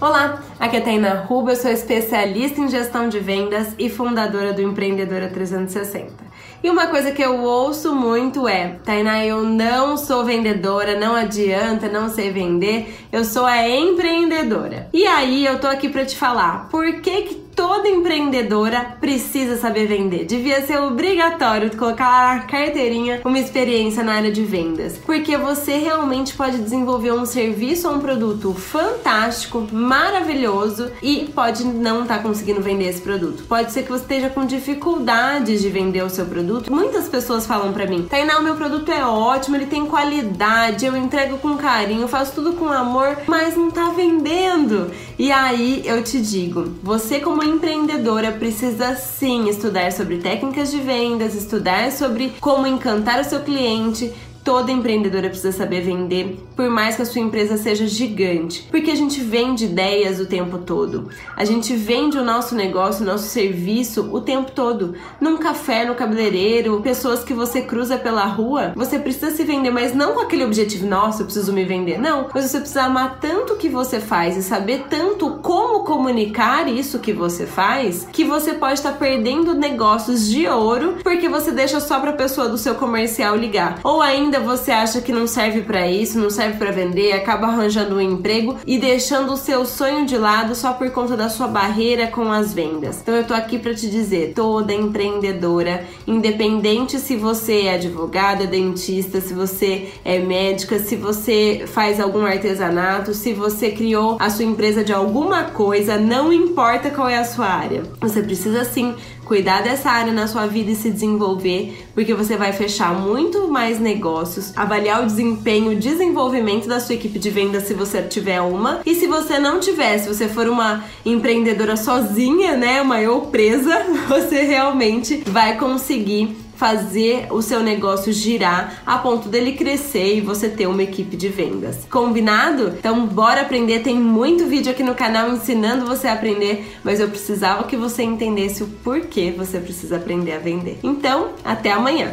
Olá, aqui é a Taina Ruba, eu sou especialista em gestão de vendas e fundadora do Empreendedora 360. E uma coisa que eu ouço muito é: Tainá, eu não sou vendedora, não adianta, não sei vender, eu sou a empreendedora. E aí eu tô aqui para te falar por que, que toda empreendedora precisa saber vender. Devia ser obrigatório colocar na carteirinha uma experiência na área de vendas, porque você realmente pode desenvolver um serviço ou um produto fantástico, maravilhoso e pode não estar tá conseguindo vender esse produto. Pode ser que você esteja com dificuldades de vender o seu produto. Muitas pessoas falam para mim: "Tainá, o meu produto é ótimo, ele tem qualidade, eu entrego com carinho, faço tudo com amor, mas não tá vendendo". E aí eu te digo, você como empreendedora precisa sim estudar sobre técnicas de vendas, estudar sobre como encantar o seu cliente, Toda empreendedora precisa saber vender, por mais que a sua empresa seja gigante, porque a gente vende ideias o tempo todo. A gente vende o nosso negócio, o nosso serviço o tempo todo. Num café, no cabeleireiro, pessoas que você cruza pela rua, você precisa se vender, mas não com aquele objetivo, nossa, eu preciso me vender. Não, mas você precisa amar tanto o que você faz e saber tanto comunicar isso que você faz, que você pode estar perdendo negócios de ouro porque você deixa só para a pessoa do seu comercial ligar. Ou ainda você acha que não serve para isso, não serve para vender, acaba arranjando um emprego e deixando o seu sonho de lado só por conta da sua barreira com as vendas. Então eu tô aqui para te dizer, toda empreendedora, independente se você é advogada, dentista, se você é médica, se você faz algum artesanato, se você criou a sua empresa de alguma coisa, não importa qual é a sua área. Você precisa sim cuidar dessa área na sua vida e se desenvolver, porque você vai fechar muito mais negócios, avaliar o desempenho, o desenvolvimento da sua equipe de venda se você tiver uma, e se você não tiver, se você for uma empreendedora sozinha, né, uma eu presa, você realmente vai conseguir fazer o seu negócio girar a ponto dele crescer e você ter uma equipe de vendas. Combinado? Então bora aprender, tem muito vídeo aqui no canal ensinando você a aprender, mas eu precisava que você entendesse o porquê você precisa aprender a vender. Então, até amanhã.